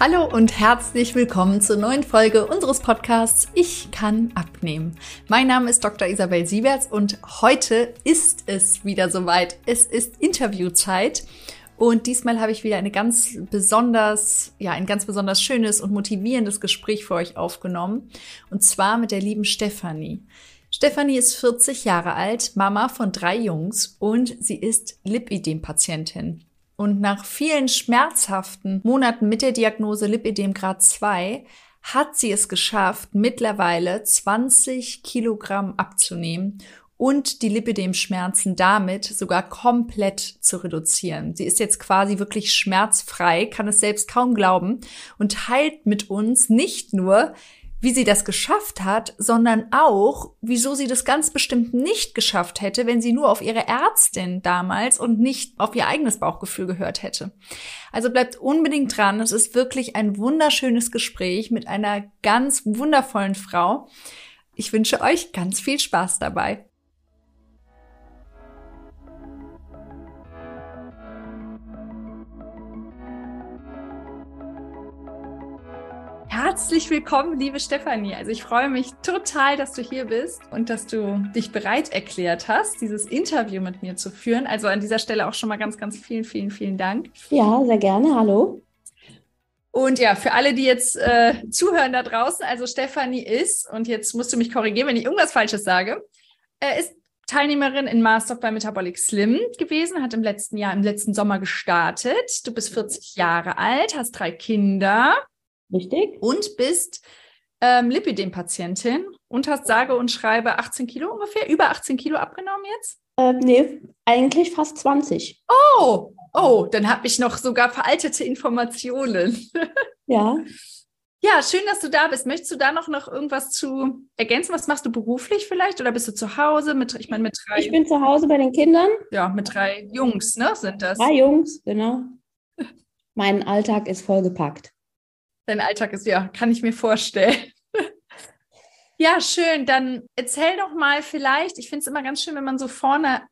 Hallo und herzlich willkommen zur neuen Folge unseres Podcasts Ich kann abnehmen. Mein Name ist Dr. Isabel Sieberts und heute ist es wieder soweit. Es ist Interviewzeit. Und diesmal habe ich wieder eine ganz besonders, ja, ein ganz besonders schönes und motivierendes Gespräch für euch aufgenommen. Und zwar mit der lieben Stefanie. Stefanie ist 40 Jahre alt, Mama von drei Jungs und sie ist Lipidem-Patientin. Und nach vielen schmerzhaften Monaten mit der Diagnose Lipidem Grad 2 hat sie es geschafft, mittlerweile 20 Kilogramm abzunehmen und die Lipidem-Schmerzen damit sogar komplett zu reduzieren. Sie ist jetzt quasi wirklich schmerzfrei, kann es selbst kaum glauben und teilt mit uns nicht nur, wie sie das geschafft hat, sondern auch, wieso sie das ganz bestimmt nicht geschafft hätte, wenn sie nur auf ihre Ärztin damals und nicht auf ihr eigenes Bauchgefühl gehört hätte. Also bleibt unbedingt dran. Es ist wirklich ein wunderschönes Gespräch mit einer ganz wundervollen Frau. Ich wünsche euch ganz viel Spaß dabei. Herzlich willkommen, liebe Stefanie. Also ich freue mich total, dass du hier bist und dass du dich bereit erklärt hast, dieses Interview mit mir zu führen. Also an dieser Stelle auch schon mal ganz, ganz vielen, vielen, vielen Dank. Ja, sehr gerne. Hallo. Und ja, für alle, die jetzt äh, zuhören da draußen, also Stefanie ist, und jetzt musst du mich korrigieren, wenn ich irgendwas Falsches sage, äh, ist Teilnehmerin in Master bei Metabolic Slim gewesen, hat im letzten Jahr, im letzten Sommer gestartet. Du bist 40 Jahre alt, hast drei Kinder Richtig. Und bist ähm, Lipidem-Patientin und hast sage und schreibe 18 Kilo ungefähr, über 18 Kilo abgenommen jetzt? Ähm, nee, eigentlich fast 20. Oh, oh, dann habe ich noch sogar veraltete Informationen. ja. Ja, schön, dass du da bist. Möchtest du da noch, noch irgendwas zu ergänzen? Was machst du beruflich vielleicht? Oder bist du zu Hause mit, ich meine, mit drei? Ich bin zu Hause bei den Kindern. Ja, mit drei Jungs, ne, sind das? Drei Jungs, genau. mein Alltag ist vollgepackt. Dein Alltag ist, ja, kann ich mir vorstellen. ja, schön. Dann erzähl doch mal vielleicht, ich finde es immer ganz schön, wenn man so vorne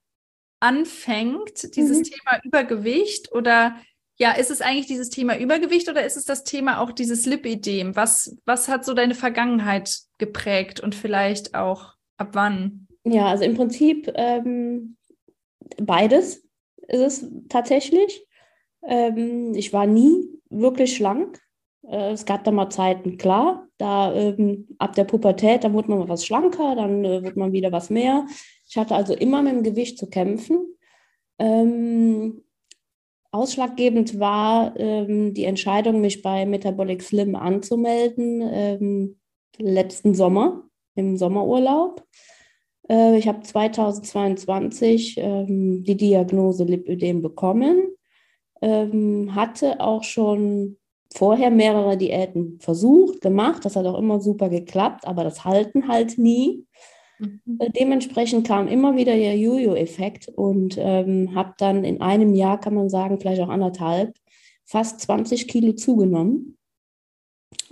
anfängt, dieses mhm. Thema Übergewicht oder ja, ist es eigentlich dieses Thema Übergewicht oder ist es das Thema auch dieses Lipidem? Was, was hat so deine Vergangenheit geprägt und vielleicht auch ab wann? Ja, also im Prinzip ähm, beides ist es tatsächlich. Ähm, ich war nie wirklich schlank. Äh, es gab da mal Zeiten, klar, da ähm, ab der Pubertät, da wurde man mal was schlanker, dann äh, wurde man wieder was mehr. Ich hatte also immer mit dem Gewicht zu kämpfen. Ähm, ausschlaggebend war ähm, die Entscheidung, mich bei Metabolic Slim anzumelden, ähm, letzten Sommer, im Sommerurlaub. Äh, ich habe 2022 ähm, die Diagnose Lipödem bekommen, ähm, hatte auch schon vorher mehrere Diäten versucht, gemacht. Das hat auch immer super geklappt, aber das halten halt nie. Mhm. Äh, dementsprechend kam immer wieder der Jojo-Effekt und ähm, habe dann in einem Jahr, kann man sagen, vielleicht auch anderthalb, fast 20 Kilo zugenommen.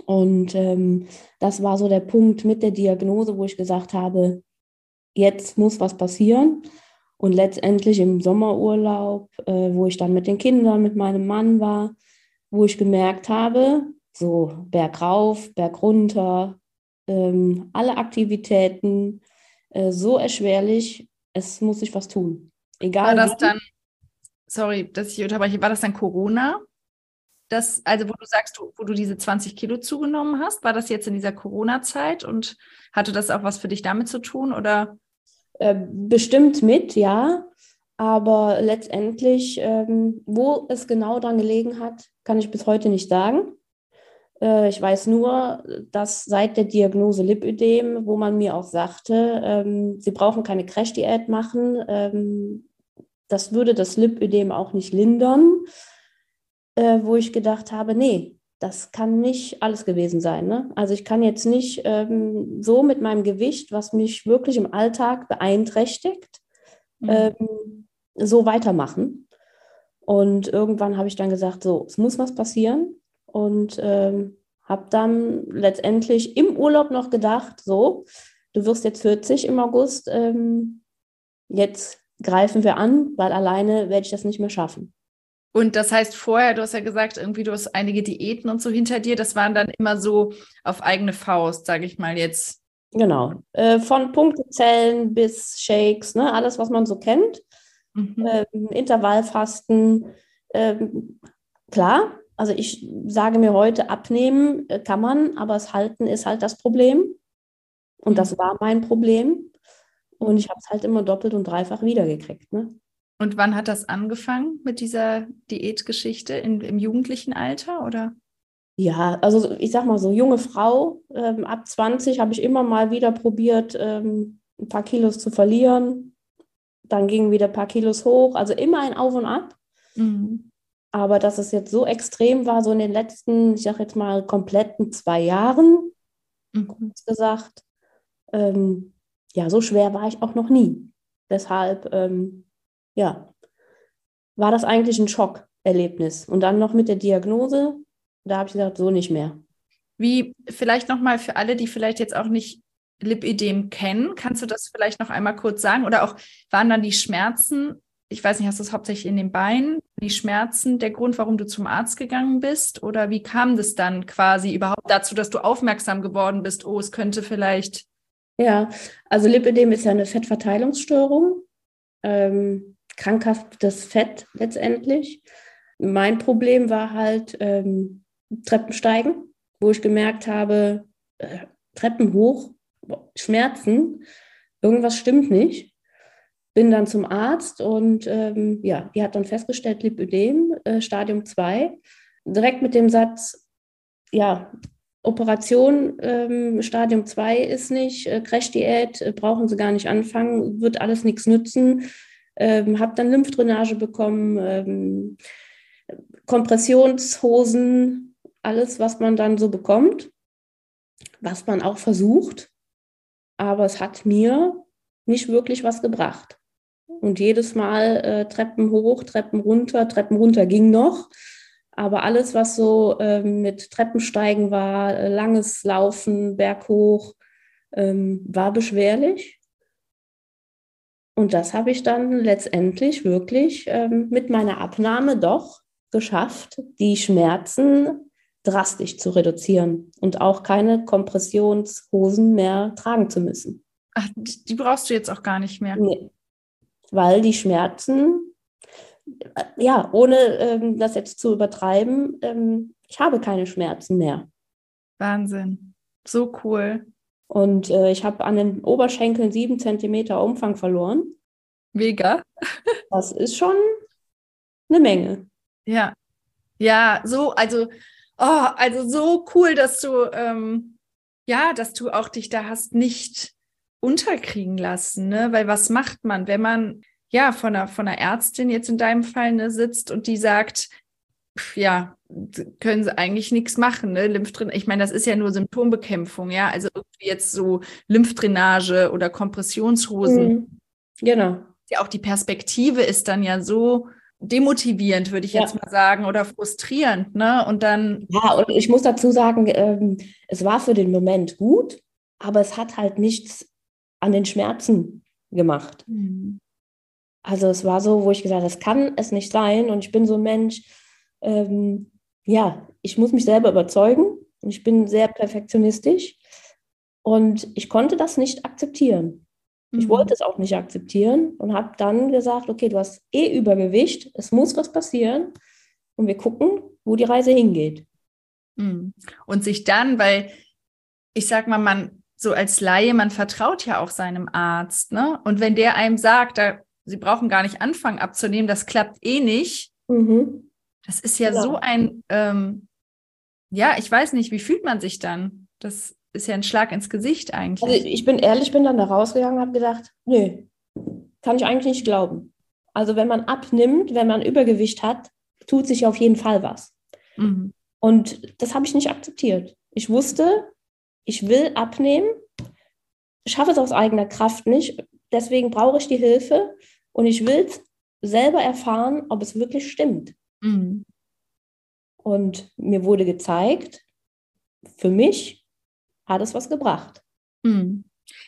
Und ähm, das war so der Punkt mit der Diagnose, wo ich gesagt habe, jetzt muss was passieren. Und letztendlich im Sommerurlaub, äh, wo ich dann mit den Kindern, mit meinem Mann war, wo ich gemerkt habe, so bergauf, bergunter, ähm, alle Aktivitäten äh, so erschwerlich, es muss sich was tun. Egal. War das dann, sorry, dass ich unterbreche, war das dann Corona? Das, also wo du sagst, wo du diese 20 Kilo zugenommen hast, war das jetzt in dieser Corona-Zeit und hatte das auch was für dich damit zu tun oder? Äh, bestimmt mit, ja. Aber letztendlich, ähm, wo es genau dran gelegen hat, kann ich bis heute nicht sagen. Äh, ich weiß nur, dass seit der Diagnose Lipödem, wo man mir auch sagte, ähm, Sie brauchen keine Crash-Diät machen, ähm, das würde das Lipödem auch nicht lindern, äh, wo ich gedacht habe, nee, das kann nicht alles gewesen sein. Ne? Also ich kann jetzt nicht ähm, so mit meinem Gewicht, was mich wirklich im Alltag beeinträchtigt, mhm. ähm, so weitermachen. Und irgendwann habe ich dann gesagt, so, es muss was passieren. Und ähm, habe dann letztendlich im Urlaub noch gedacht, so, du wirst jetzt 40 im August, ähm, jetzt greifen wir an, weil alleine werde ich das nicht mehr schaffen. Und das heißt vorher, du hast ja gesagt, irgendwie du hast einige Diäten und so hinter dir. Das waren dann immer so auf eigene Faust, sage ich mal jetzt. Genau. Äh, von Punktezellen bis Shakes, ne? alles, was man so kennt. Mhm. Ähm, Intervallfasten. Ähm, klar, also ich sage mir heute, abnehmen äh, kann man, aber das Halten ist halt das Problem. Und mhm. das war mein Problem. Und ich habe es halt immer doppelt und dreifach wiedergekriegt. Ne? Und wann hat das angefangen mit dieser Diätgeschichte? In, Im jugendlichen Alter oder? Ja, also ich sag mal so, junge Frau, ähm, ab 20 habe ich immer mal wieder probiert, ähm, ein paar Kilos zu verlieren. Dann gingen wieder ein paar Kilos hoch, also immer ein Auf und Ab. Mhm. Aber dass es jetzt so extrem war, so in den letzten, ich sag jetzt mal, kompletten zwei Jahren, mhm. gesagt, ähm, ja, so schwer war ich auch noch nie. Deshalb ähm, ja, war das eigentlich ein Schockerlebnis. Und dann noch mit der Diagnose, da habe ich gesagt, so nicht mehr. Wie vielleicht nochmal für alle, die vielleicht jetzt auch nicht Lipidem kennen, kannst du das vielleicht noch einmal kurz sagen? Oder auch, waren dann die Schmerzen, ich weiß nicht, hast du es hauptsächlich in den Beinen, die Schmerzen der Grund, warum du zum Arzt gegangen bist? Oder wie kam das dann quasi überhaupt dazu, dass du aufmerksam geworden bist, oh, es könnte vielleicht. Ja, also Lipidem ist ja eine Fettverteilungsstörung. Ähm, krankhaftes Fett letztendlich. Mein Problem war halt ähm, Treppensteigen, wo ich gemerkt habe, äh, Treppen hoch, Schmerzen, irgendwas stimmt nicht. Bin dann zum Arzt und ähm, ja, die hat dann festgestellt, Lipödem, äh, Stadium 2. Direkt mit dem Satz, ja, Operation ähm, Stadium 2 ist nicht, äh, Crash-Diät äh, brauchen Sie gar nicht anfangen, wird alles nichts nützen ähm, habe dann Lymphdrainage bekommen, ähm, Kompressionshosen, alles, was man dann so bekommt, was man auch versucht. Aber es hat mir nicht wirklich was gebracht. Und jedes Mal äh, Treppen hoch, Treppen runter, Treppen runter ging noch. Aber alles, was so äh, mit Treppensteigen war, äh, langes Laufen, berghoch, ähm, war beschwerlich. Und das habe ich dann letztendlich wirklich ähm, mit meiner Abnahme doch geschafft, die Schmerzen drastisch zu reduzieren und auch keine Kompressionshosen mehr tragen zu müssen. Ach, die brauchst du jetzt auch gar nicht mehr. Nee, weil die Schmerzen, äh, ja, ohne ähm, das jetzt zu übertreiben, ähm, ich habe keine Schmerzen mehr. Wahnsinn. So cool. Und äh, ich habe an den Oberschenkeln sieben Zentimeter Umfang verloren. Mega. das ist schon eine Menge. Ja. Ja, so, also, oh, also so cool, dass du, ähm, ja, dass du auch dich da hast nicht unterkriegen lassen, ne? Weil was macht man, wenn man ja von einer, von einer Ärztin jetzt in deinem Fall ne, sitzt und die sagt, ja, können sie eigentlich nichts machen, ne? Lymphdrainage, ich meine, das ist ja nur Symptombekämpfung, ja, also irgendwie jetzt so Lymphdrainage oder Kompressionshosen. Mhm. Genau. Ja, auch die Perspektive ist dann ja so demotivierend, würde ich ja. jetzt mal sagen, oder frustrierend, ne? Und dann. Ja, und ich muss dazu sagen, ähm, es war für den Moment gut, aber es hat halt nichts an den Schmerzen gemacht. Mhm. Also es war so, wo ich gesagt habe, das kann es nicht sein. Und ich bin so ein Mensch, ähm, ja, ich muss mich selber überzeugen und ich bin sehr perfektionistisch und ich konnte das nicht akzeptieren. Mhm. Ich wollte es auch nicht akzeptieren und habe dann gesagt, okay, du hast eh Übergewicht, es muss was passieren und wir gucken, wo die Reise hingeht. Mhm. Und sich dann, weil ich sag mal, man so als Laie, man vertraut ja auch seinem Arzt, ne? Und wenn der einem sagt, da, sie brauchen gar nicht anfangen abzunehmen, das klappt eh nicht, mhm. Das ist ja, ja. so ein, ähm, ja, ich weiß nicht, wie fühlt man sich dann? Das ist ja ein Schlag ins Gesicht eigentlich. Also ich bin ehrlich, bin dann da rausgegangen und habe gedacht, nö, kann ich eigentlich nicht glauben. Also wenn man abnimmt, wenn man Übergewicht hat, tut sich auf jeden Fall was. Mhm. Und das habe ich nicht akzeptiert. Ich wusste, ich will abnehmen, schaffe es aus eigener Kraft nicht, deswegen brauche ich die Hilfe und ich will selber erfahren, ob es wirklich stimmt. Mhm. Und mir wurde gezeigt, für mich hat es was gebracht. Mhm.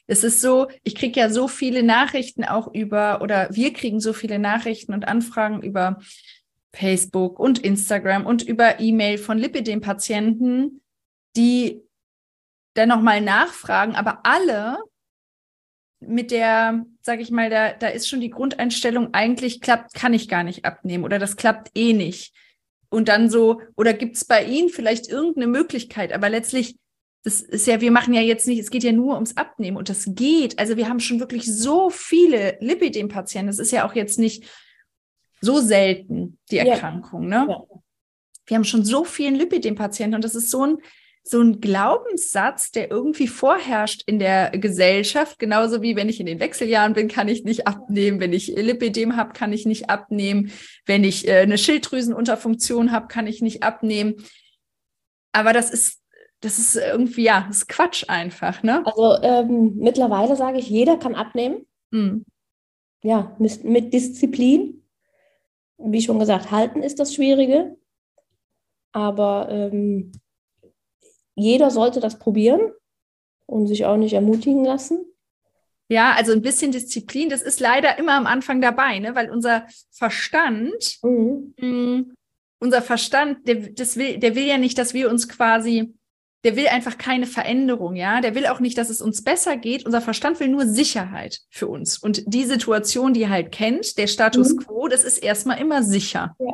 Es ist so, ich kriege ja so viele Nachrichten auch über, oder wir kriegen so viele Nachrichten und Anfragen über Facebook und Instagram und über E-Mail von Lipidem-Patienten, die dann nochmal nachfragen, aber alle mit der, sage ich mal, da, da ist schon die Grundeinstellung, eigentlich klappt, kann ich gar nicht abnehmen oder das klappt eh nicht. Und dann so, oder gibt es bei Ihnen vielleicht irgendeine Möglichkeit, aber letztlich, das ist ja, wir machen ja jetzt nicht, es geht ja nur ums Abnehmen und das geht. Also wir haben schon wirklich so viele Lipidem-Patienten, das ist ja auch jetzt nicht so selten, die Erkrankung, ja. ne? Ja. Wir haben schon so vielen Lipidem-Patienten und das ist so ein so ein Glaubenssatz, der irgendwie vorherrscht in der Gesellschaft, genauso wie wenn ich in den Wechseljahren bin, kann ich nicht abnehmen, wenn ich Lipidem habe, kann ich nicht abnehmen, wenn ich äh, eine Schilddrüsenunterfunktion habe, kann ich nicht abnehmen. Aber das ist das ist irgendwie ja, das ist Quatsch einfach, ne? Also ähm, mittlerweile sage ich, jeder kann abnehmen. Mhm. Ja, mit, mit Disziplin. Wie schon gesagt, halten ist das Schwierige. Aber ähm, jeder sollte das probieren und sich auch nicht ermutigen lassen. Ja, also ein bisschen Disziplin, das ist leider immer am Anfang dabei, ne? weil unser Verstand, mhm. mh, mm, unser Verstand, der, das will, der will ja nicht, dass wir uns quasi, der will einfach keine Veränderung, ja. Der will auch nicht, dass es uns besser geht. Unser Verstand will nur Sicherheit für uns. Und die Situation, die er halt kennt, der Status mhm. quo, das ist erstmal immer sicher. Ja.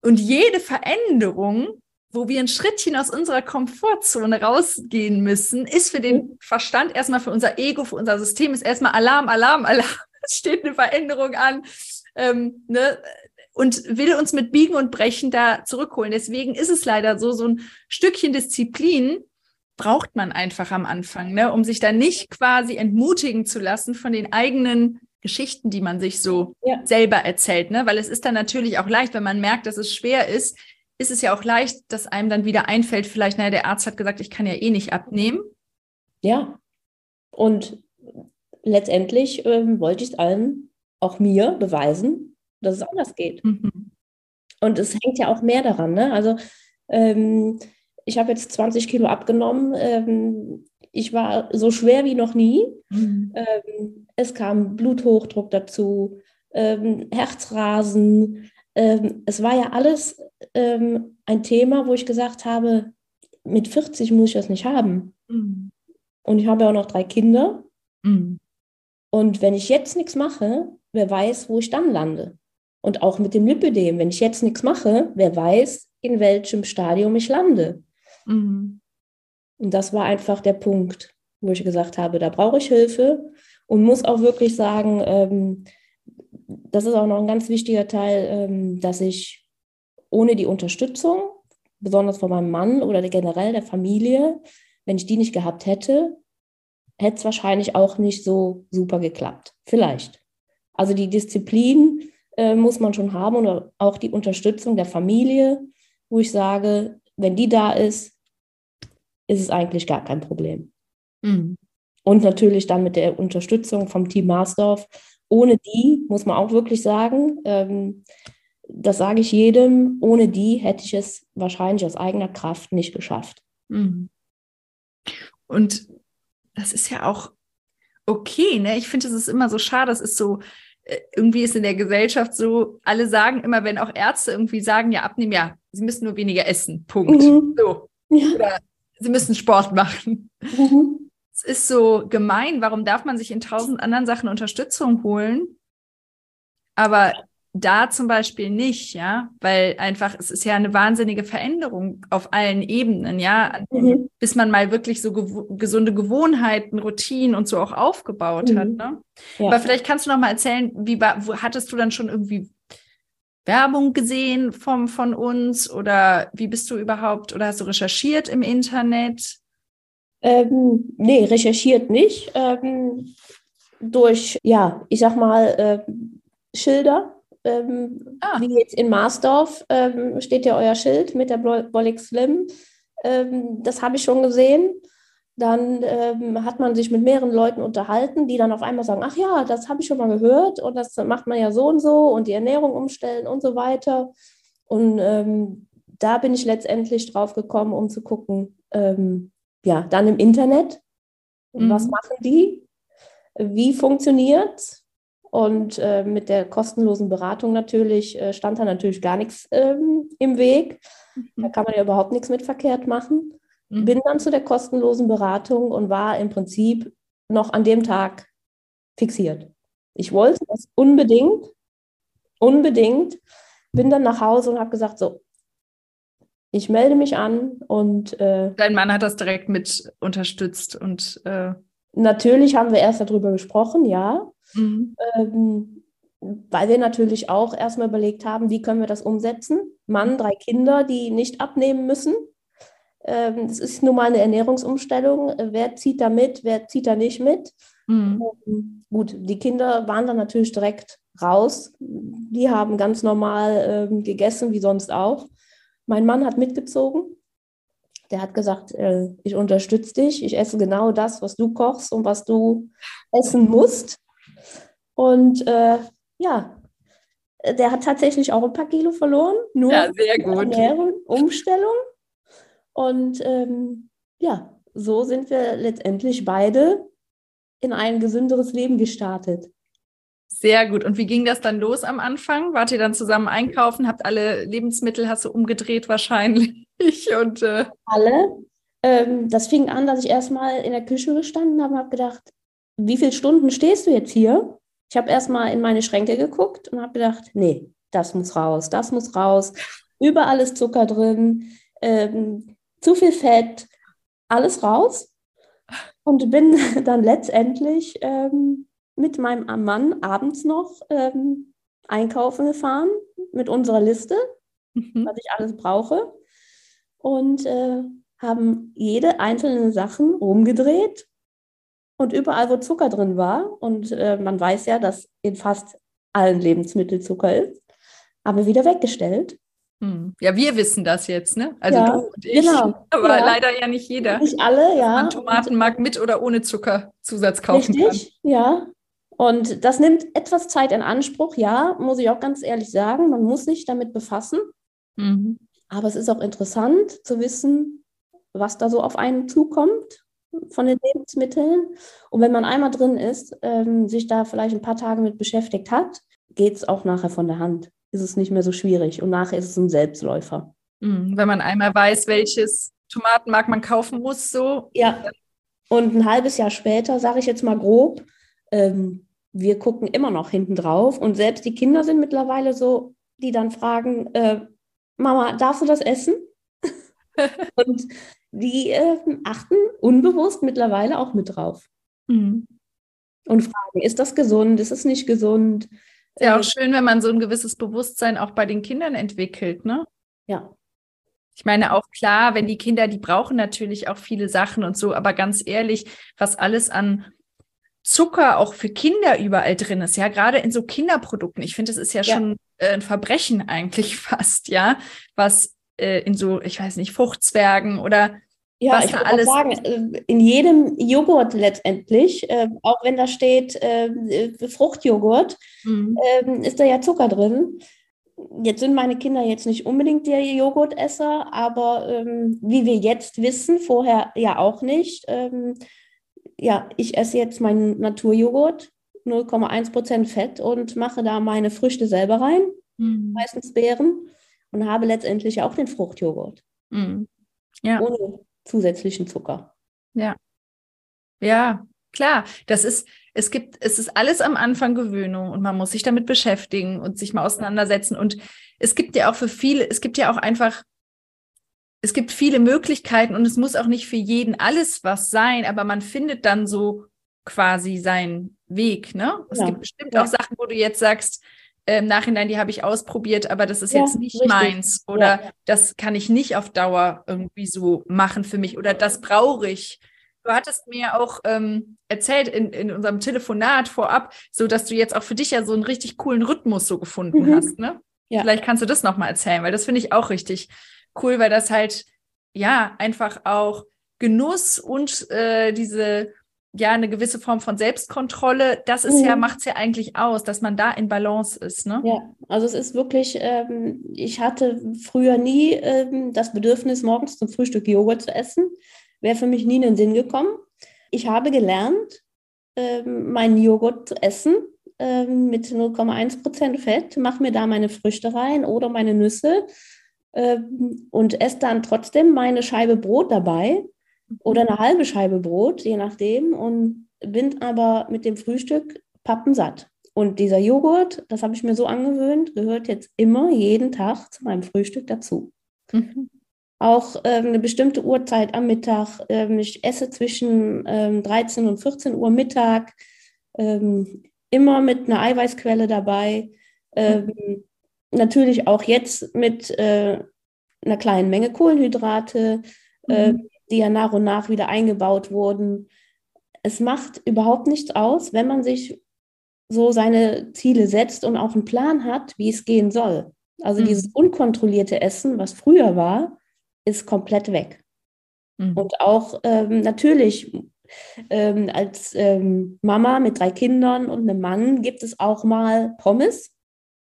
Und jede Veränderung wo wir ein Schrittchen aus unserer Komfortzone rausgehen müssen, ist für den mhm. Verstand erstmal für unser Ego, für unser System, ist erstmal Alarm, Alarm, Alarm. Es steht eine Veränderung an. Ähm, ne? Und will uns mit Biegen und Brechen da zurückholen. Deswegen ist es leider so, so ein Stückchen Disziplin braucht man einfach am Anfang, ne? um sich da nicht quasi entmutigen zu lassen von den eigenen Geschichten, die man sich so ja. selber erzählt, ne? Weil es ist dann natürlich auch leicht, wenn man merkt, dass es schwer ist, ist es ja auch leicht, dass einem dann wieder einfällt, vielleicht, naja, der Arzt hat gesagt, ich kann ja eh nicht abnehmen. Ja. Und letztendlich ähm, wollte ich es allen, auch mir, beweisen, dass es anders geht. Mhm. Und es hängt ja auch mehr daran. Ne? Also ähm, ich habe jetzt 20 Kilo abgenommen. Ähm, ich war so schwer wie noch nie. Mhm. Ähm, es kam Bluthochdruck dazu, ähm, Herzrasen, ähm, es war ja alles ähm, ein Thema, wo ich gesagt habe, mit 40 muss ich das nicht haben. Mhm. Und ich habe ja auch noch drei Kinder. Mhm. Und wenn ich jetzt nichts mache, wer weiß, wo ich dann lande. Und auch mit dem Lipödem, wenn ich jetzt nichts mache, wer weiß, in welchem Stadium ich lande. Mhm. Und das war einfach der Punkt, wo ich gesagt habe, da brauche ich Hilfe und muss auch wirklich sagen, ähm, das ist auch noch ein ganz wichtiger Teil, ähm, dass ich ohne die Unterstützung, besonders von meinem Mann oder generell der Familie, wenn ich die nicht gehabt hätte, hätte es wahrscheinlich auch nicht so super geklappt. Vielleicht. Also die Disziplin äh, muss man schon haben und auch die Unterstützung der Familie, wo ich sage, wenn die da ist, ist es eigentlich gar kein Problem. Mhm. Und natürlich dann mit der Unterstützung vom Team Marsdorf, ohne die, muss man auch wirklich sagen, ähm, das sage ich jedem, ohne die hätte ich es wahrscheinlich aus eigener Kraft nicht geschafft. Mhm. Und das ist ja auch okay, ne? Ich finde, es ist immer so schade, es ist so, irgendwie ist in der Gesellschaft so, alle sagen immer, wenn auch Ärzte irgendwie sagen, ja, abnehmen, ja, sie müssen nur weniger essen, Punkt. Mhm. So. Ja. Oder sie müssen Sport machen. Mhm es ist so gemein, warum darf man sich in tausend anderen Sachen Unterstützung holen? Aber da zum Beispiel nicht, ja, weil einfach, es ist ja eine wahnsinnige Veränderung auf allen Ebenen, ja, mhm. bis man mal wirklich so gew gesunde Gewohnheiten, Routinen und so auch aufgebaut mhm. hat. Ne? Ja. Aber vielleicht kannst du noch mal erzählen, wie wo, hattest du dann schon irgendwie Werbung gesehen vom, von uns oder wie bist du überhaupt oder hast du recherchiert im Internet? Ähm, nee, recherchiert nicht. Ähm, durch, ja, ich sag mal, äh, Schilder. Ähm, ah. Wie jetzt in Marsdorf ähm, steht ja euer Schild mit der Bollig Slim. Ähm, das habe ich schon gesehen. Dann ähm, hat man sich mit mehreren Leuten unterhalten, die dann auf einmal sagen, ach ja, das habe ich schon mal gehört und das macht man ja so und so und die Ernährung umstellen und so weiter. Und da bin ich letztendlich drauf gekommen, um zu gucken, ja, dann im Internet. Mhm. Was machen die? Wie funktioniert Und äh, mit der kostenlosen Beratung natürlich äh, stand da natürlich gar nichts ähm, im Weg. Mhm. Da kann man ja überhaupt nichts mit verkehrt machen. Mhm. Bin dann zu der kostenlosen Beratung und war im Prinzip noch an dem Tag fixiert. Ich wollte das unbedingt, unbedingt. Bin dann nach Hause und habe gesagt, so, ich melde mich an und äh, dein Mann hat das direkt mit unterstützt und äh natürlich haben wir erst darüber gesprochen, ja, mhm. ähm, weil wir natürlich auch erstmal überlegt haben, wie können wir das umsetzen. Mann, drei Kinder, die nicht abnehmen müssen. Ähm, das ist nun mal eine Ernährungsumstellung. Wer zieht da mit, wer zieht da nicht mit? Mhm. Ähm, gut, die Kinder waren dann natürlich direkt raus. Die haben ganz normal ähm, gegessen, wie sonst auch. Mein Mann hat mitgezogen. Der hat gesagt, äh, ich unterstütze dich. Ich esse genau das, was du kochst und was du essen musst. Und äh, ja, der hat tatsächlich auch ein paar Kilo verloren. Nur ja, sehr gut. Ernährung, Umstellung. Und ähm, ja, so sind wir letztendlich beide in ein gesünderes Leben gestartet. Sehr gut. Und wie ging das dann los am Anfang? Wart ihr dann zusammen einkaufen? Habt alle Lebensmittel, hast du umgedreht wahrscheinlich? Und, äh alle. Ähm, das fing an, dass ich erstmal in der Küche gestanden habe und habe gedacht, wie viele Stunden stehst du jetzt hier? Ich habe erstmal in meine Schränke geguckt und habe gedacht, nee, das muss raus, das muss raus. Überall ist Zucker drin, ähm, zu viel Fett, alles raus. Und bin dann letztendlich ähm, mit meinem Mann abends noch ähm, einkaufen gefahren mit unserer Liste, mhm. was ich alles brauche. Und äh, haben jede einzelne Sachen rumgedreht und überall, wo Zucker drin war, und äh, man weiß ja, dass in fast allen Lebensmitteln Zucker ist, haben wir wieder weggestellt. Hm. Ja, wir wissen das jetzt, ne? Also ja, du und ich, genau. aber ja. leider ja nicht jeder. Nicht alle, ja. Man Tomatenmark mit oder ohne Zuckerzusatz kaufen richtig, kann. ja. Und das nimmt etwas Zeit in Anspruch, ja, muss ich auch ganz ehrlich sagen. Man muss sich damit befassen. Mhm. Aber es ist auch interessant zu wissen, was da so auf einen zukommt von den Lebensmitteln. Und wenn man einmal drin ist, ähm, sich da vielleicht ein paar Tage mit beschäftigt hat, geht es auch nachher von der Hand. Ist es nicht mehr so schwierig und nachher ist es ein Selbstläufer. Mhm, wenn man einmal weiß, welches Tomatenmark man kaufen muss, so. Ja. Und ein halbes Jahr später, sage ich jetzt mal grob, ähm, wir gucken immer noch hinten drauf und selbst die Kinder sind mittlerweile so, die dann fragen, äh, Mama, darfst du das essen? und die äh, achten unbewusst mittlerweile auch mit drauf. Mhm. Und fragen, ist das gesund, ist es nicht gesund? Ist ja auch äh, schön, wenn man so ein gewisses Bewusstsein auch bei den Kindern entwickelt, ne? Ja. Ich meine auch klar, wenn die Kinder, die brauchen natürlich auch viele Sachen und so, aber ganz ehrlich, was alles an Zucker auch für Kinder überall drin ist, ja, gerade in so Kinderprodukten. Ich finde, das ist ja, ja. schon äh, ein Verbrechen eigentlich fast, ja, was äh, in so, ich weiß nicht, Fruchtzwergen oder ja, was ich würde alles sagen, äh, in jedem Joghurt letztendlich, äh, auch wenn da steht äh, Fruchtjoghurt, mhm. äh, ist da ja Zucker drin. Jetzt sind meine Kinder jetzt nicht unbedingt der Joghurtesser, aber ähm, wie wir jetzt wissen, vorher ja auch nicht, ähm, ja, ich esse jetzt meinen Naturjoghurt, 0,1% Fett und mache da meine Früchte selber rein, mhm. meistens Beeren, und habe letztendlich auch den Fruchtjoghurt. Mhm. Ja. Ohne zusätzlichen Zucker. Ja. Ja, klar. Das ist, es gibt, es ist alles am Anfang Gewöhnung und man muss sich damit beschäftigen und sich mal auseinandersetzen. Und es gibt ja auch für viele, es gibt ja auch einfach es gibt viele Möglichkeiten und es muss auch nicht für jeden alles was sein, aber man findet dann so quasi seinen Weg. Ne? Es ja. gibt bestimmt ja. auch Sachen, wo du jetzt sagst, äh, im Nachhinein, die habe ich ausprobiert, aber das ist ja, jetzt nicht richtig. meins oder das kann ich nicht auf Dauer irgendwie so machen für mich oder das brauche ich. Du hattest mir auch ähm, erzählt in, in unserem Telefonat vorab, so dass du jetzt auch für dich ja so einen richtig coolen Rhythmus so gefunden mhm. hast. Ne? Vielleicht kannst du das nochmal erzählen, weil das finde ich auch richtig cool, weil das halt ja einfach auch Genuss und äh, diese ja eine gewisse Form von Selbstkontrolle, das ist mhm. ja macht's ja eigentlich aus, dass man da in Balance ist, ne? Ja, also es ist wirklich, ähm, ich hatte früher nie ähm, das Bedürfnis morgens zum Frühstück Joghurt zu essen, wäre für mich nie in den Sinn gekommen. Ich habe gelernt, ähm, meinen Joghurt zu essen ähm, mit 0,1% Fett, mache mir da meine Früchte rein oder meine Nüsse ähm, und esse dann trotzdem meine Scheibe Brot dabei oder eine halbe Scheibe Brot, je nachdem, und bin aber mit dem Frühstück pappensatt. Und dieser Joghurt, das habe ich mir so angewöhnt, gehört jetzt immer jeden Tag zu meinem Frühstück dazu. Mhm. Auch ähm, eine bestimmte Uhrzeit am Mittag. Ähm, ich esse zwischen ähm, 13 und 14 Uhr Mittag. Ähm, immer mit einer Eiweißquelle dabei. Mhm. Natürlich auch jetzt mit äh, einer kleinen Menge Kohlenhydrate, äh, mhm. äh, die ja nach und nach wieder eingebaut wurden. Es macht überhaupt nichts aus, wenn man sich so seine Ziele setzt und auch einen Plan hat, wie es gehen soll. Also mhm. dieses unkontrollierte Essen, was früher war, ist komplett weg. Mhm. Und auch ähm, natürlich ähm, als ähm, Mama mit drei Kindern und einem Mann gibt es auch mal Pommes.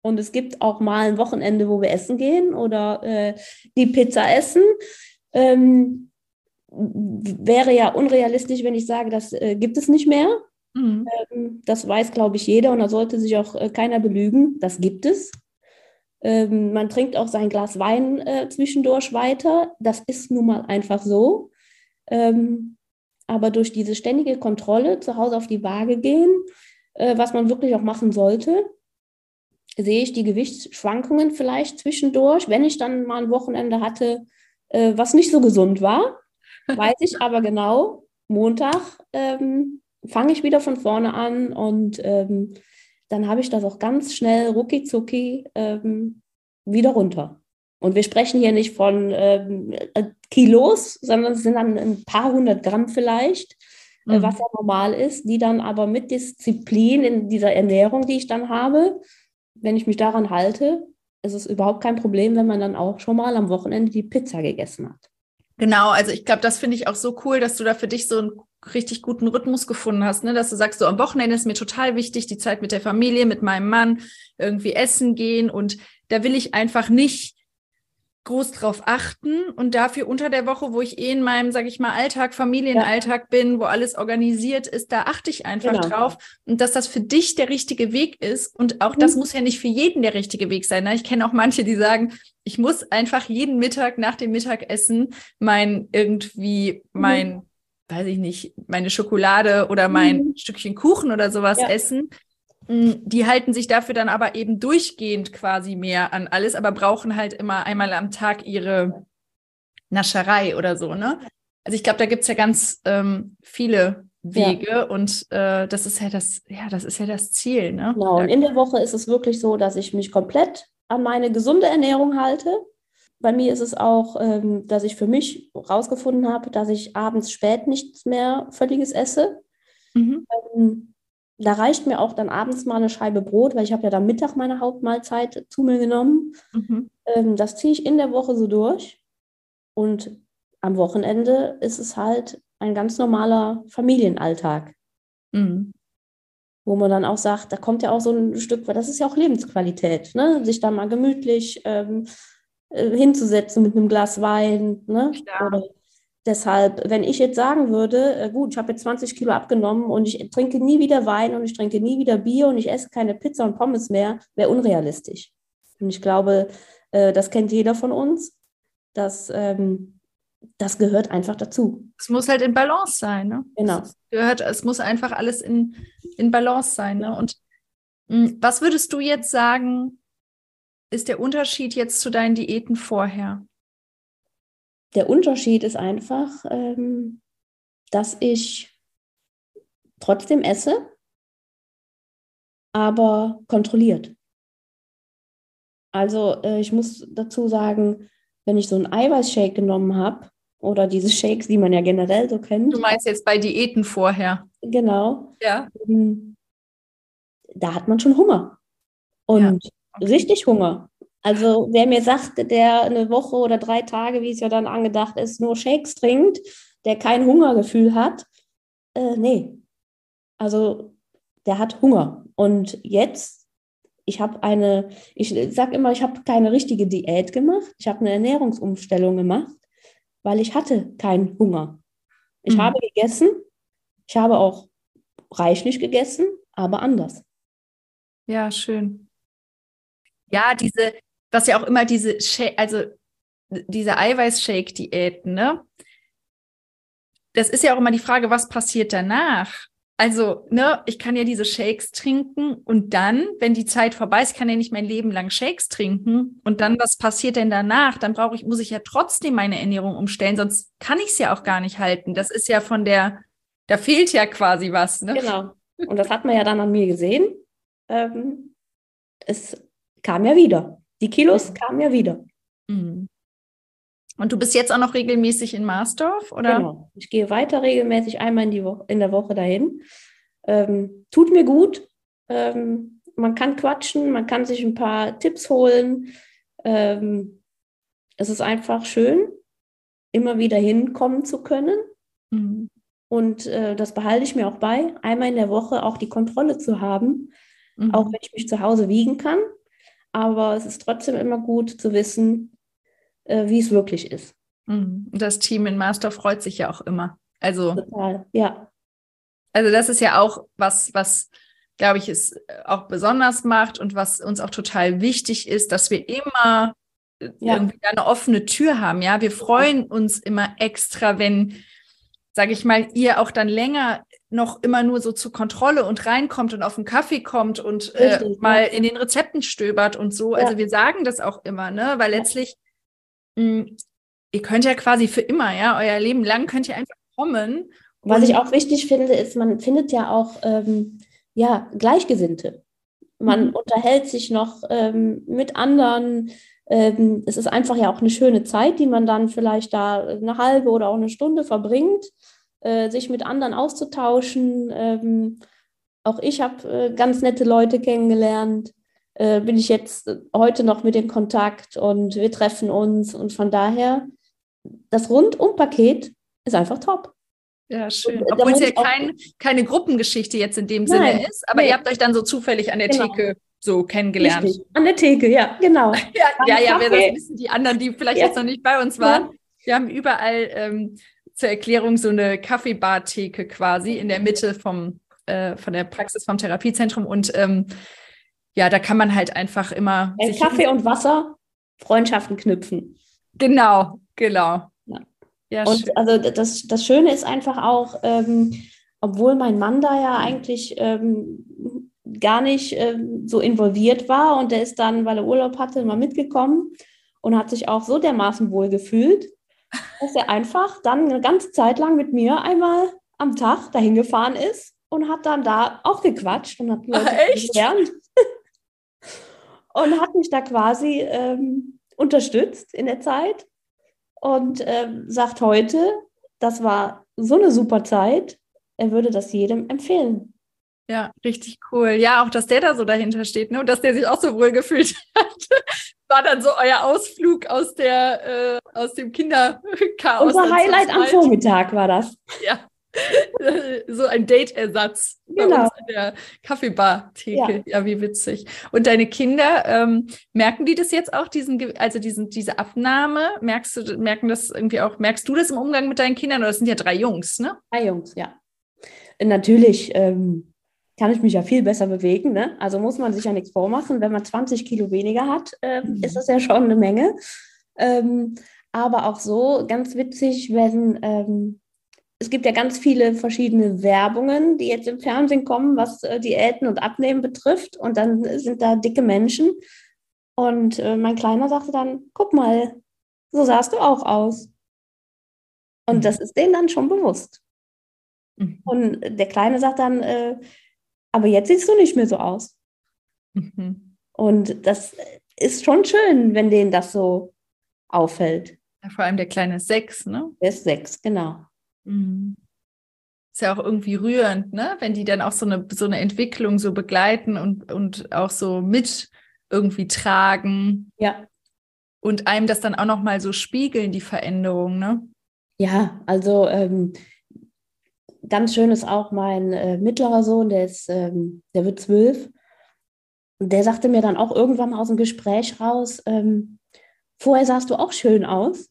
Und es gibt auch mal ein Wochenende, wo wir essen gehen oder äh, die Pizza essen. Ähm, wäre ja unrealistisch, wenn ich sage, das äh, gibt es nicht mehr. Mhm. Ähm, das weiß, glaube ich, jeder und da sollte sich auch äh, keiner belügen. Das gibt es. Ähm, man trinkt auch sein Glas Wein äh, zwischendurch weiter. Das ist nun mal einfach so. Ähm, aber durch diese ständige Kontrolle zu Hause auf die Waage gehen, äh, was man wirklich auch machen sollte, sehe ich die Gewichtsschwankungen vielleicht zwischendurch, wenn ich dann mal ein Wochenende hatte, äh, was nicht so gesund war, weiß ich aber genau, Montag ähm, fange ich wieder von vorne an und ähm, dann habe ich das auch ganz schnell, rucki zucki, ähm, wieder runter. Und wir sprechen hier nicht von ähm, äh, Kilos, sondern es sind dann ein paar hundert Gramm vielleicht, äh, mhm. was ja normal ist, die dann aber mit Disziplin in dieser Ernährung, die ich dann habe, wenn ich mich daran halte, ist es überhaupt kein Problem, wenn man dann auch schon mal am Wochenende die Pizza gegessen hat. Genau, also ich glaube, das finde ich auch so cool, dass du da für dich so einen richtig guten Rhythmus gefunden hast, ne? dass du sagst, so am Wochenende ist mir total wichtig, die Zeit mit der Familie, mit meinem Mann, irgendwie essen gehen und da will ich einfach nicht groß drauf achten und dafür unter der Woche, wo ich eh in meinem, sage ich mal, Alltag, Familienalltag ja. bin, wo alles organisiert ist, da achte ich einfach genau. drauf und dass das für dich der richtige Weg ist und auch mhm. das muss ja nicht für jeden der richtige Weg sein. Ne? Ich kenne auch manche, die sagen, ich muss einfach jeden Mittag nach dem Mittagessen mein irgendwie mhm. mein weiß ich nicht, meine Schokolade oder mein mhm. Stückchen Kuchen oder sowas ja. essen, die halten sich dafür dann aber eben durchgehend quasi mehr an alles, aber brauchen halt immer einmal am Tag ihre Nascherei oder so, ne? Also ich glaube, da gibt es ja ganz ähm, viele Wege ja. und äh, das ist ja das, ja, das ist ja das Ziel, ne? Genau, und in der Woche ist es wirklich so, dass ich mich komplett an meine gesunde Ernährung halte. Bei mir ist es auch, ähm, dass ich für mich herausgefunden habe, dass ich abends spät nichts mehr völliges esse. Mhm. Ähm, da reicht mir auch dann abends mal eine Scheibe Brot, weil ich habe ja dann Mittag meine Hauptmahlzeit zu mir genommen. Mhm. Ähm, das ziehe ich in der Woche so durch. Und am Wochenende ist es halt ein ganz normaler Familienalltag. Mhm. Wo man dann auch sagt, da kommt ja auch so ein Stück, das ist ja auch Lebensqualität, ne? sich da mal gemütlich ähm, äh, hinzusetzen mit einem Glas Wein. Ne? Oder Deshalb, wenn ich jetzt sagen würde, äh, gut, ich habe jetzt 20 Kilo abgenommen und ich trinke nie wieder Wein und ich trinke nie wieder Bier und ich esse keine Pizza und Pommes mehr, wäre unrealistisch. Und ich glaube, äh, das kennt jeder von uns. dass ähm, das gehört einfach dazu. Es muss halt in Balance sein. Ne? Genau. Es, gehört, es muss einfach alles in, in Balance sein. Ne? Und hm, was würdest du jetzt sagen, ist der Unterschied jetzt zu deinen Diäten vorher? Der Unterschied ist einfach, ähm, dass ich trotzdem esse, aber kontrolliert. Also äh, ich muss dazu sagen, wenn ich so einen Eiweißshake genommen habe oder diese Shakes, die man ja generell so kennt. Du meinst jetzt bei Diäten vorher. Genau. Ja. Ähm, da hat man schon Hunger. Und ja. okay. richtig Hunger. Also wer mir sagt, der eine Woche oder drei Tage, wie es ja dann angedacht ist, nur Shakes trinkt, der kein Hungergefühl hat, äh, nee. Also der hat Hunger. Und jetzt, ich habe eine, ich sage immer, ich habe keine richtige Diät gemacht, ich habe eine Ernährungsumstellung gemacht, weil ich hatte keinen Hunger. Ich mhm. habe gegessen, ich habe auch reichlich gegessen, aber anders. Ja, schön. Ja, diese, was ja auch immer diese, also diese Eiweißshake-Diäten, ne? Das ist ja auch immer die Frage, was passiert danach? Also, ne, ich kann ja diese Shakes trinken und dann, wenn die Zeit vorbei ist, kann ja nicht mein Leben lang Shakes trinken. Und dann, was passiert denn danach? Dann brauche ich, muss ich ja trotzdem meine Ernährung umstellen, sonst kann ich es ja auch gar nicht halten. Das ist ja von der, da fehlt ja quasi was, ne? Genau. Und das hat man ja dann an mir gesehen. Ähm, es kam ja wieder. Die Kilos kamen ja wieder. Mhm. Und du bist jetzt auch noch regelmäßig in Marsdorf, oder? Genau. Ich gehe weiter regelmäßig einmal in, die Woche, in der Woche dahin. Ähm, tut mir gut. Ähm, man kann quatschen, man kann sich ein paar Tipps holen. Ähm, es ist einfach schön, immer wieder hinkommen zu können. Mhm. Und äh, das behalte ich mir auch bei, einmal in der Woche auch die Kontrolle zu haben, mhm. auch wenn ich mich zu Hause wiegen kann. Aber es ist trotzdem immer gut zu wissen, äh, wie es wirklich ist. Mhm. Das Team in Master freut sich ja auch immer. Also, Total, ja. Also das ist ja auch was, was glaube ich, es auch besonders macht und was uns auch total wichtig ist, dass wir immer äh, ja. irgendwie eine offene Tür haben. Ja, wir freuen uns immer extra, wenn sage ich mal, ihr auch dann länger noch immer nur so zur Kontrolle und reinkommt und auf den Kaffee kommt und äh, Richtig, mal ja. in den Rezepten stöbert und so. Ja. Also wir sagen das auch immer, ne? Weil letztlich, mh, hm, ihr könnt ja quasi für immer, ja, euer Leben lang könnt ihr einfach kommen. Was ich auch wichtig finde, ist, man findet ja auch ähm, ja, Gleichgesinnte. Man mhm. unterhält sich noch ähm, mit anderen. Ähm, es ist einfach ja auch eine schöne Zeit, die man dann vielleicht da eine halbe oder auch eine Stunde verbringt, äh, sich mit anderen auszutauschen. Ähm, auch ich habe äh, ganz nette Leute kennengelernt. Äh, bin ich jetzt heute noch mit in Kontakt und wir treffen uns. Und von daher, das Rundumpaket ist einfach top. Ja, schön. Obwohl es ja kein, keine Gruppengeschichte jetzt in dem Nein, Sinne ist, aber nee. ihr habt euch dann so zufällig an der genau. Theke so kennengelernt. Richtig. An der Theke, ja, genau. ja, ja, ja, wer das wissen, die anderen, die vielleicht ja. jetzt noch nicht bei uns waren. Ja. Wir haben überall ähm, zur Erklärung so eine Kaffeebar-Theke quasi in der Mitte vom, äh, von der Praxis vom Therapiezentrum und ähm, ja, da kann man halt einfach immer. Äh, Kaffee und Wasser, Freundschaften knüpfen. Genau, genau. Ja. ja und schön. also das, das Schöne ist einfach auch, ähm, obwohl mein Mann da ja eigentlich ähm, gar nicht äh, so involviert war und der ist dann, weil er Urlaub hatte, mal mitgekommen und hat sich auch so dermaßen wohl gefühlt, dass er einfach dann eine ganze Zeit lang mit mir einmal am Tag dahin gefahren ist und hat dann da auch gequatscht und hat Leute Ach, echt? gelernt und hat mich da quasi ähm, unterstützt in der Zeit und ähm, sagt heute, das war so eine super Zeit, er würde das jedem empfehlen. Ja, richtig cool. Ja, auch, dass der da so dahinter steht ne? und dass der sich auch so wohl gefühlt hat. War dann so euer Ausflug aus, der, äh, aus dem Kinderchaos. Unser Highlight am Vormittag war das. Ja. so ein Date-Ersatz genau. bei uns an der Kaffeebar-Theke. Ja. ja. wie witzig. Und deine Kinder, ähm, merken die das jetzt auch, diesen, also diesen, diese Abnahme? Merkst du, merken das irgendwie auch, merkst du das im Umgang mit deinen Kindern? Oder das sind ja drei Jungs, ne? Drei Jungs, ja. Natürlich ähm, kann ich mich ja viel besser bewegen. Ne? Also muss man sich ja nichts vormachen. Wenn man 20 Kilo weniger hat, äh, mhm. ist das ja schon eine Menge. Ähm, aber auch so, ganz witzig, wenn ähm, es gibt ja ganz viele verschiedene Werbungen, die jetzt im Fernsehen kommen, was äh, Diäten und Abnehmen betrifft. Und dann sind da dicke Menschen. Und äh, mein Kleiner sagte dann, guck mal, so sahst du auch aus. Und mhm. das ist denen dann schon bewusst. Mhm. Und der Kleine sagt dann, äh, aber jetzt siehst du nicht mehr so aus. Mhm. Und das ist schon schön, wenn denen das so auffällt. Ja, vor allem der Kleine sechs, ne? Der ist sechs, genau. Mhm. Ist ja auch irgendwie rührend, ne? Wenn die dann auch so eine, so eine Entwicklung so begleiten und, und auch so mit irgendwie tragen. Ja. Und einem das dann auch nochmal so spiegeln, die Veränderung, ne? Ja, also ähm, ganz schön ist auch mein äh, mittlerer Sohn, der ist, ähm, der wird zwölf. Der sagte mir dann auch irgendwann mal aus dem Gespräch raus, ähm, vorher sahst du auch schön aus,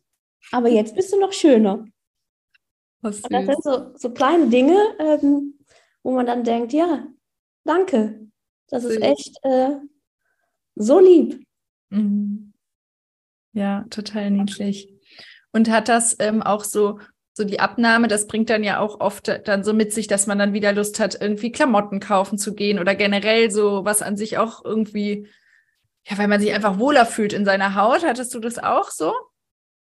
aber jetzt bist du noch schöner. Was und das sind so, so kleine Dinge, ähm, wo man dann denkt, ja, danke. Das ist echt äh, so lieb. Mhm. Ja, total niedlich. Und hat das ähm, auch so, so die Abnahme, das bringt dann ja auch oft dann so mit sich, dass man dann wieder Lust hat, irgendwie Klamotten kaufen zu gehen oder generell so was an sich auch irgendwie, ja, weil man sich einfach wohler fühlt in seiner Haut. Hattest du das auch so?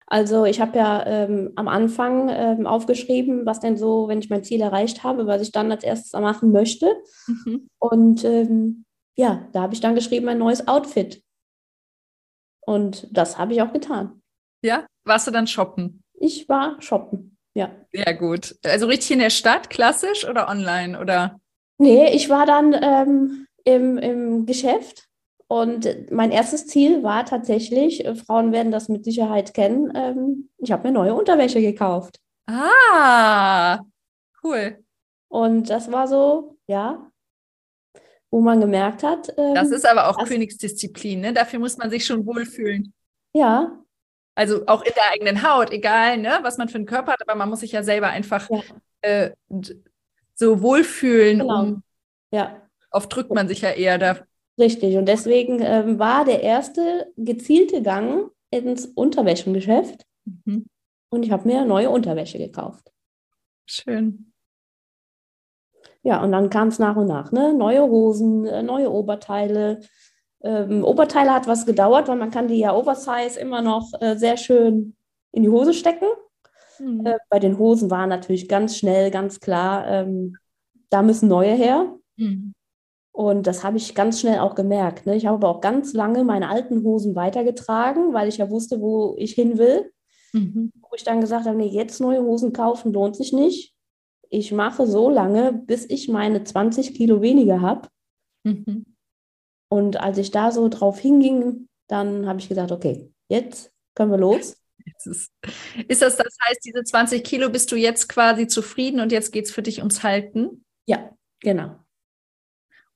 Also ich habe ja ähm, am Anfang ähm, aufgeschrieben, was denn so, wenn ich mein Ziel erreicht habe, was ich dann als erstes machen möchte. Mhm. Und ähm, ja, da habe ich dann geschrieben, ein neues Outfit. Und das habe ich auch getan. Ja, warst du dann shoppen? Ich war shoppen, ja. Sehr gut. Also richtig in der Stadt, klassisch oder online oder? Nee, ich war dann ähm, im, im Geschäft und mein erstes Ziel war tatsächlich, äh, Frauen werden das mit Sicherheit kennen, ähm, ich habe mir neue Unterwäsche gekauft. Ah, cool. Und das war so, ja, wo man gemerkt hat. Ähm, das ist aber auch Königsdisziplin, ne? Dafür muss man sich schon wohlfühlen. Ja. Also auch in der eigenen Haut, egal, ne, was man für einen Körper hat, aber man muss sich ja selber einfach ja. Äh, so wohlfühlen. Genau. Um, ja. Oft drückt man sich ja eher da. Richtig. Und deswegen ähm, war der erste gezielte Gang ins Unterwäschengeschäft. Mhm. Und ich habe mir neue Unterwäsche gekauft. Schön. Ja, und dann kam es nach und nach, ne? Neue Hosen, äh, neue Oberteile. Ähm, Oberteile hat was gedauert, weil man kann die ja Oversize immer noch äh, sehr schön in die Hose stecken. Mhm. Äh, bei den Hosen war natürlich ganz schnell, ganz klar, ähm, da müssen neue her. Mhm. Und das habe ich ganz schnell auch gemerkt. Ne? Ich habe aber auch ganz lange meine alten Hosen weitergetragen, weil ich ja wusste, wo ich hin will. Mhm. Wo ich dann gesagt habe, nee, jetzt neue Hosen kaufen lohnt sich nicht ich mache so lange, bis ich meine 20 Kilo weniger habe. Mhm. Und als ich da so drauf hinging, dann habe ich gesagt, okay, jetzt können wir los. Ist, ist, das, das heißt, diese 20 Kilo bist du jetzt quasi zufrieden und jetzt geht es für dich ums Halten? Ja, genau.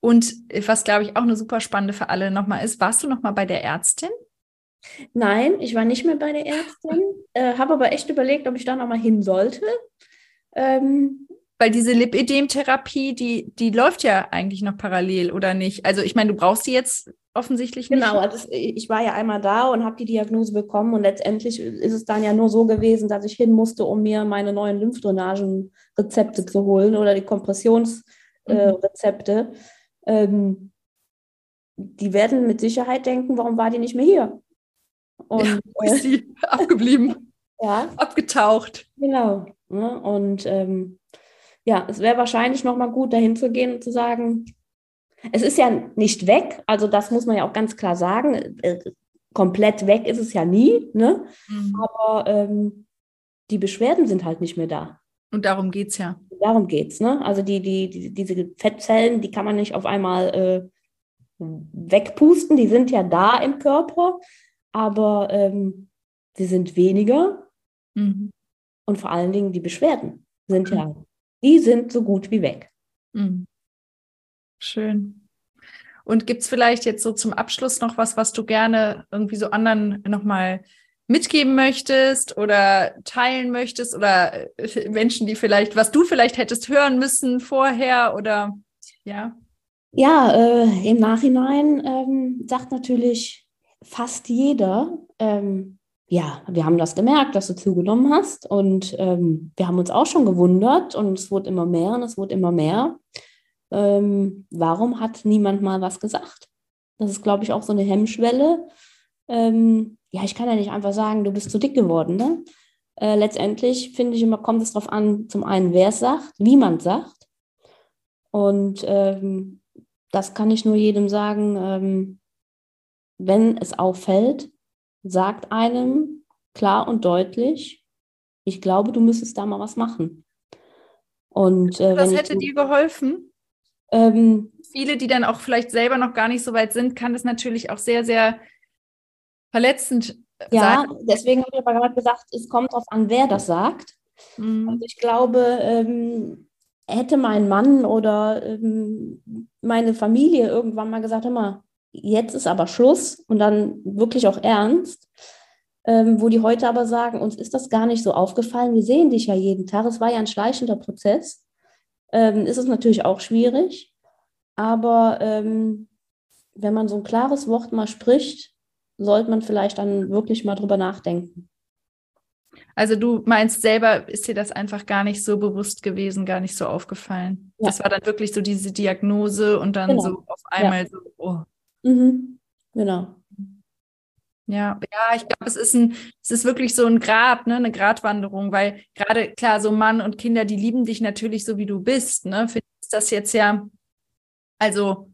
Und was, glaube ich, auch eine super spannende für alle nochmal ist, warst du nochmal bei der Ärztin? Nein, ich war nicht mehr bei der Ärztin, äh, habe aber echt überlegt, ob ich da nochmal hin sollte. Ähm, weil diese Lipidem-Therapie, die, die läuft ja eigentlich noch parallel, oder nicht? Also ich meine, du brauchst sie jetzt offensichtlich nicht. Genau, also ich war ja einmal da und habe die Diagnose bekommen und letztendlich ist es dann ja nur so gewesen, dass ich hin musste, um mir meine neuen Lymphdrainagen-Rezepte zu holen oder die Kompressionsrezepte. Mhm. Äh, ähm, die werden mit Sicherheit denken, warum war die nicht mehr hier? Und, ja, wo ist sie abgeblieben? ja. Abgetaucht. Genau. Ne? Und ähm, ja, es wäre wahrscheinlich nochmal gut, dahin zu gehen und zu sagen, es ist ja nicht weg, also das muss man ja auch ganz klar sagen. Äh, komplett weg ist es ja nie, ne? Mhm. aber ähm, die Beschwerden sind halt nicht mehr da. Und darum geht es ja. Darum geht es. Ne? Also die, die, die, diese Fettzellen, die kann man nicht auf einmal äh, wegpusten, die sind ja da im Körper, aber ähm, sie sind weniger. Mhm. Und vor allen Dingen die Beschwerden sind mhm. ja die sind so gut wie weg. Mhm. Schön. Und gibt es vielleicht jetzt so zum Abschluss noch was, was du gerne irgendwie so anderen nochmal mitgeben möchtest oder teilen möchtest oder äh, Menschen, die vielleicht, was du vielleicht hättest hören müssen vorher oder ja? Ja, äh, im Nachhinein ähm, sagt natürlich fast jeder, ähm, ja, wir haben das gemerkt, dass du zugenommen hast und ähm, wir haben uns auch schon gewundert und es wurde immer mehr und es wurde immer mehr. Ähm, warum hat niemand mal was gesagt? Das ist, glaube ich, auch so eine Hemmschwelle. Ähm, ja, ich kann ja nicht einfach sagen, du bist zu dick geworden. Ne? Äh, letztendlich finde ich immer, kommt es darauf an, zum einen, wer es sagt, wie man es sagt. Und ähm, das kann ich nur jedem sagen, ähm, wenn es auffällt, sagt einem klar und deutlich, ich glaube, du müsstest da mal was machen. Und, äh, was hätte dir geholfen? Ähm, Viele, die dann auch vielleicht selber noch gar nicht so weit sind, kann das natürlich auch sehr, sehr verletzend ja, sein. Ja, deswegen habe ich aber gerade gesagt, es kommt darauf an, wer das sagt. Mhm. Also ich glaube, ähm, hätte mein Mann oder ähm, meine Familie irgendwann mal gesagt, hör mal, jetzt ist aber Schluss und dann wirklich auch ernst, ähm, wo die heute aber sagen, uns ist das gar nicht so aufgefallen, wir sehen dich ja jeden Tag, es war ja ein schleichender Prozess, ähm, ist es natürlich auch schwierig. aber ähm, wenn man so ein klares Wort mal spricht, sollte man vielleicht dann wirklich mal drüber nachdenken. Also du meinst selber, ist dir das einfach gar nicht so bewusst gewesen, gar nicht so aufgefallen. Ja. Das war dann wirklich so diese Diagnose und dann genau. so auf einmal ja. so, oh. Mhm. Genau. Ja, ja, ich glaube, es ist ein, es ist wirklich so ein Grad, ne, eine Gratwanderung, weil gerade klar, so Mann und Kinder, die lieben dich natürlich so, wie du bist, ne? Für ist das jetzt ja, also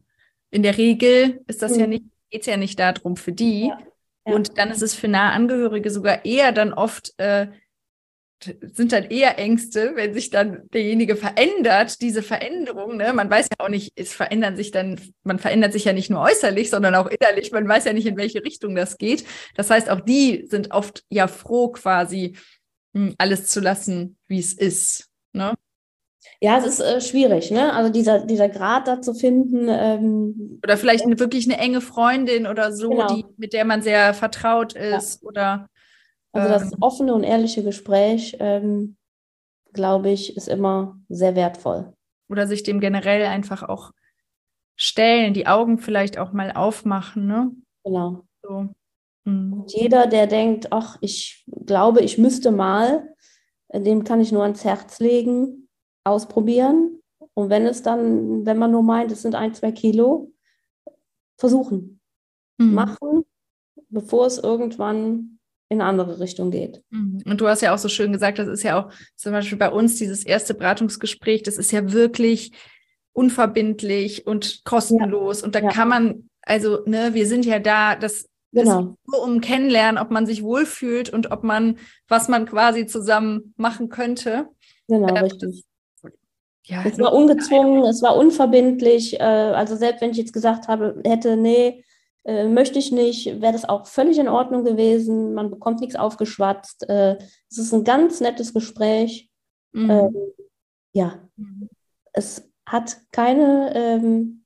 in der Regel ist das mhm. ja nicht, geht's ja nicht darum für die. Ja. Ja. Und dann ist es für nahe Angehörige sogar eher dann oft äh, sind dann eher Ängste, wenn sich dann derjenige verändert, diese Veränderung, ne? Man weiß ja auch nicht, es verändern sich dann, man verändert sich ja nicht nur äußerlich, sondern auch innerlich. Man weiß ja nicht, in welche Richtung das geht. Das heißt, auch die sind oft ja froh, quasi hm, alles zu lassen, wie es ist. Ne? Ja, es ist äh, schwierig, ne? Also dieser, dieser Grad da zu finden. Ähm, oder vielleicht eine, wirklich eine enge Freundin oder so, genau. die, mit der man sehr vertraut ist. Ja. Oder also das ähm. offene und ehrliche Gespräch, ähm, glaube ich, ist immer sehr wertvoll. Oder sich dem generell einfach auch stellen, die Augen vielleicht auch mal aufmachen, ne? Genau. So. Mhm. Und jeder, der denkt, ach, ich glaube, ich müsste mal, dem kann ich nur ans Herz legen, ausprobieren. Und wenn es dann, wenn man nur meint, es sind ein, zwei Kilo, versuchen. Mhm. Machen, bevor es irgendwann in eine andere Richtung geht. Mhm. Und du hast ja auch so schön gesagt, das ist ja auch zum Beispiel bei uns dieses erste Beratungsgespräch, das ist ja wirklich unverbindlich und kostenlos. Ja. Und da ja. kann man, also, ne, wir sind ja da, das Genau. nur um kennenlernen, ob man sich wohlfühlt und ob man, was man quasi zusammen machen könnte. Genau, äh, richtig. ja, es war ungezwungen, es war unverbindlich. Äh, also selbst wenn ich jetzt gesagt habe, hätte, nee, äh, möchte ich nicht, wäre das auch völlig in Ordnung gewesen. Man bekommt nichts aufgeschwatzt. Äh, es ist ein ganz nettes Gespräch. Mhm. Ähm, ja, mhm. es hat keine ähm,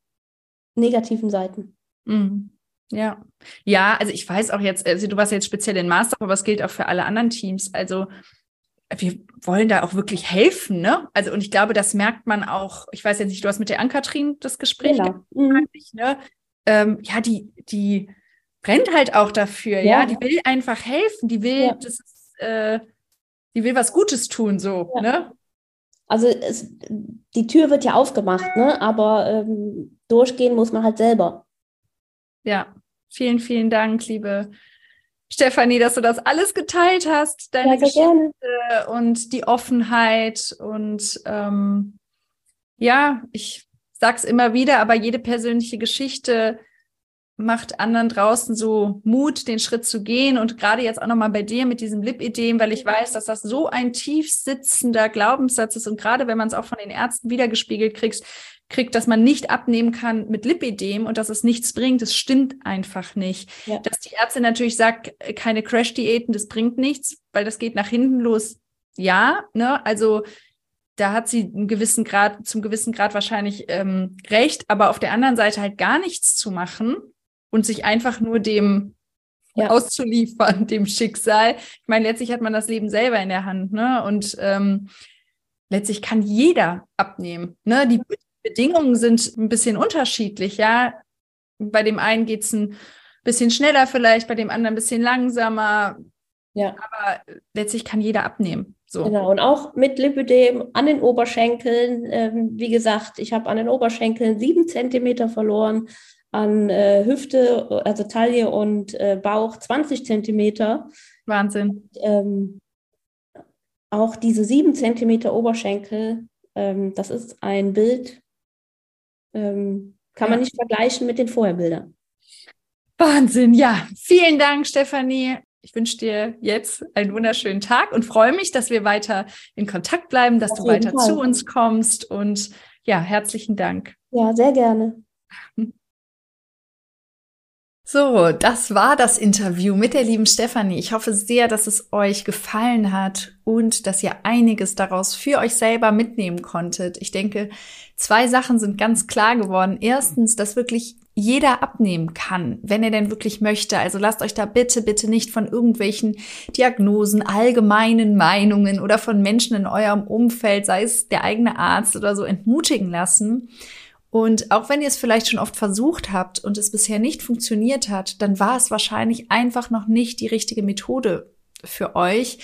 negativen Seiten. Mhm. Ja, ja, also ich weiß auch jetzt, also du warst jetzt speziell in Master, aber es gilt auch für alle anderen Teams. Also wir wollen da auch wirklich helfen, ne? Also und ich glaube, das merkt man auch. Ich weiß jetzt nicht, du hast mit der Ann-Kathrin das Gespräch genau. gehabt, mhm. ne? Ähm, ja, die, die brennt halt auch dafür, ja, ja? die will einfach helfen, die will, ja. das äh, die will was Gutes tun, so, ja. ne? Also es, die Tür wird ja aufgemacht, ne? Aber ähm, durchgehen muss man halt selber. Ja, vielen, vielen Dank, liebe Stefanie, dass du das alles geteilt hast, deine ja, Geschichte gerne. und die Offenheit und ähm, ja, ich sag's immer wieder, aber jede persönliche Geschichte macht anderen draußen so Mut, den Schritt zu gehen. Und gerade jetzt auch nochmal bei dir mit diesem Lipidem, weil ich weiß, dass das so ein tief sitzender Glaubenssatz ist. Und gerade wenn man es auch von den Ärzten wiedergespiegelt kriegt, kriegt, dass man nicht abnehmen kann mit Lipidem und dass es nichts bringt, das stimmt einfach nicht. Ja. Dass die Ärztin natürlich sagt, keine Crash-Diäten, das bringt nichts, weil das geht nach hinten los. Ja, ne, also da hat sie einen gewissen Grad, zum gewissen Grad wahrscheinlich ähm, recht, aber auf der anderen Seite halt gar nichts zu machen und sich einfach nur dem ja. auszuliefern, dem Schicksal. Ich meine, letztlich hat man das Leben selber in der Hand, ne? Und ähm, letztlich kann jeder abnehmen. Ne? Die Bedingungen sind ein bisschen unterschiedlich, ja. Bei dem einen geht es ein bisschen schneller vielleicht, bei dem anderen ein bisschen langsamer. Ja. Aber letztlich kann jeder abnehmen. So. Genau, und auch mit Lipödem an den Oberschenkeln. Ähm, wie gesagt, ich habe an den Oberschenkeln sieben Zentimeter verloren, an äh, Hüfte, also Taille und äh, Bauch 20 Zentimeter. Wahnsinn. Ähm, auch diese sieben Zentimeter Oberschenkel, ähm, das ist ein Bild, ähm, kann ja. man nicht vergleichen mit den Vorherbildern. Wahnsinn, ja. Vielen Dank, Stefanie. Ich wünsche dir jetzt einen wunderschönen Tag und freue mich, dass wir weiter in Kontakt bleiben, dass Auf du weiter Fall. zu uns kommst und ja, herzlichen Dank. Ja, sehr gerne. So, das war das Interview mit der lieben Stefanie. Ich hoffe sehr, dass es euch gefallen hat und dass ihr einiges daraus für euch selber mitnehmen konntet. Ich denke, zwei Sachen sind ganz klar geworden. Erstens, dass wirklich jeder abnehmen kann, wenn er denn wirklich möchte. Also lasst euch da bitte, bitte nicht von irgendwelchen Diagnosen, allgemeinen Meinungen oder von Menschen in eurem Umfeld, sei es der eigene Arzt oder so, entmutigen lassen. Und auch wenn ihr es vielleicht schon oft versucht habt und es bisher nicht funktioniert hat, dann war es wahrscheinlich einfach noch nicht die richtige Methode für euch.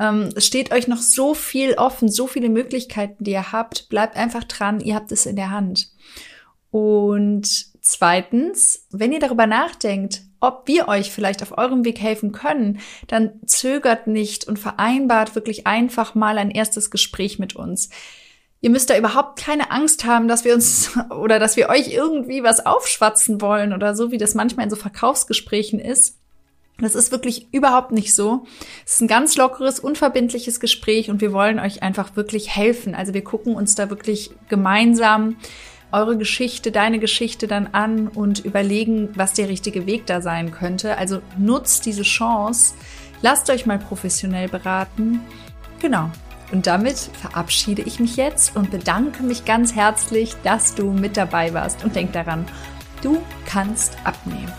Ähm, es steht euch noch so viel offen, so viele Möglichkeiten, die ihr habt. Bleibt einfach dran, ihr habt es in der Hand. Und zweitens, wenn ihr darüber nachdenkt, ob wir euch vielleicht auf eurem Weg helfen können, dann zögert nicht und vereinbart wirklich einfach mal ein erstes Gespräch mit uns. Ihr müsst da überhaupt keine Angst haben, dass wir uns oder dass wir euch irgendwie was aufschwatzen wollen oder so, wie das manchmal in so Verkaufsgesprächen ist. Das ist wirklich überhaupt nicht so. Es ist ein ganz lockeres, unverbindliches Gespräch und wir wollen euch einfach wirklich helfen. Also wir gucken uns da wirklich gemeinsam eure Geschichte, deine Geschichte dann an und überlegen, was der richtige Weg da sein könnte. Also nutzt diese Chance, lasst euch mal professionell beraten. Genau. Und damit verabschiede ich mich jetzt und bedanke mich ganz herzlich, dass du mit dabei warst. Und denk daran, du kannst abnehmen.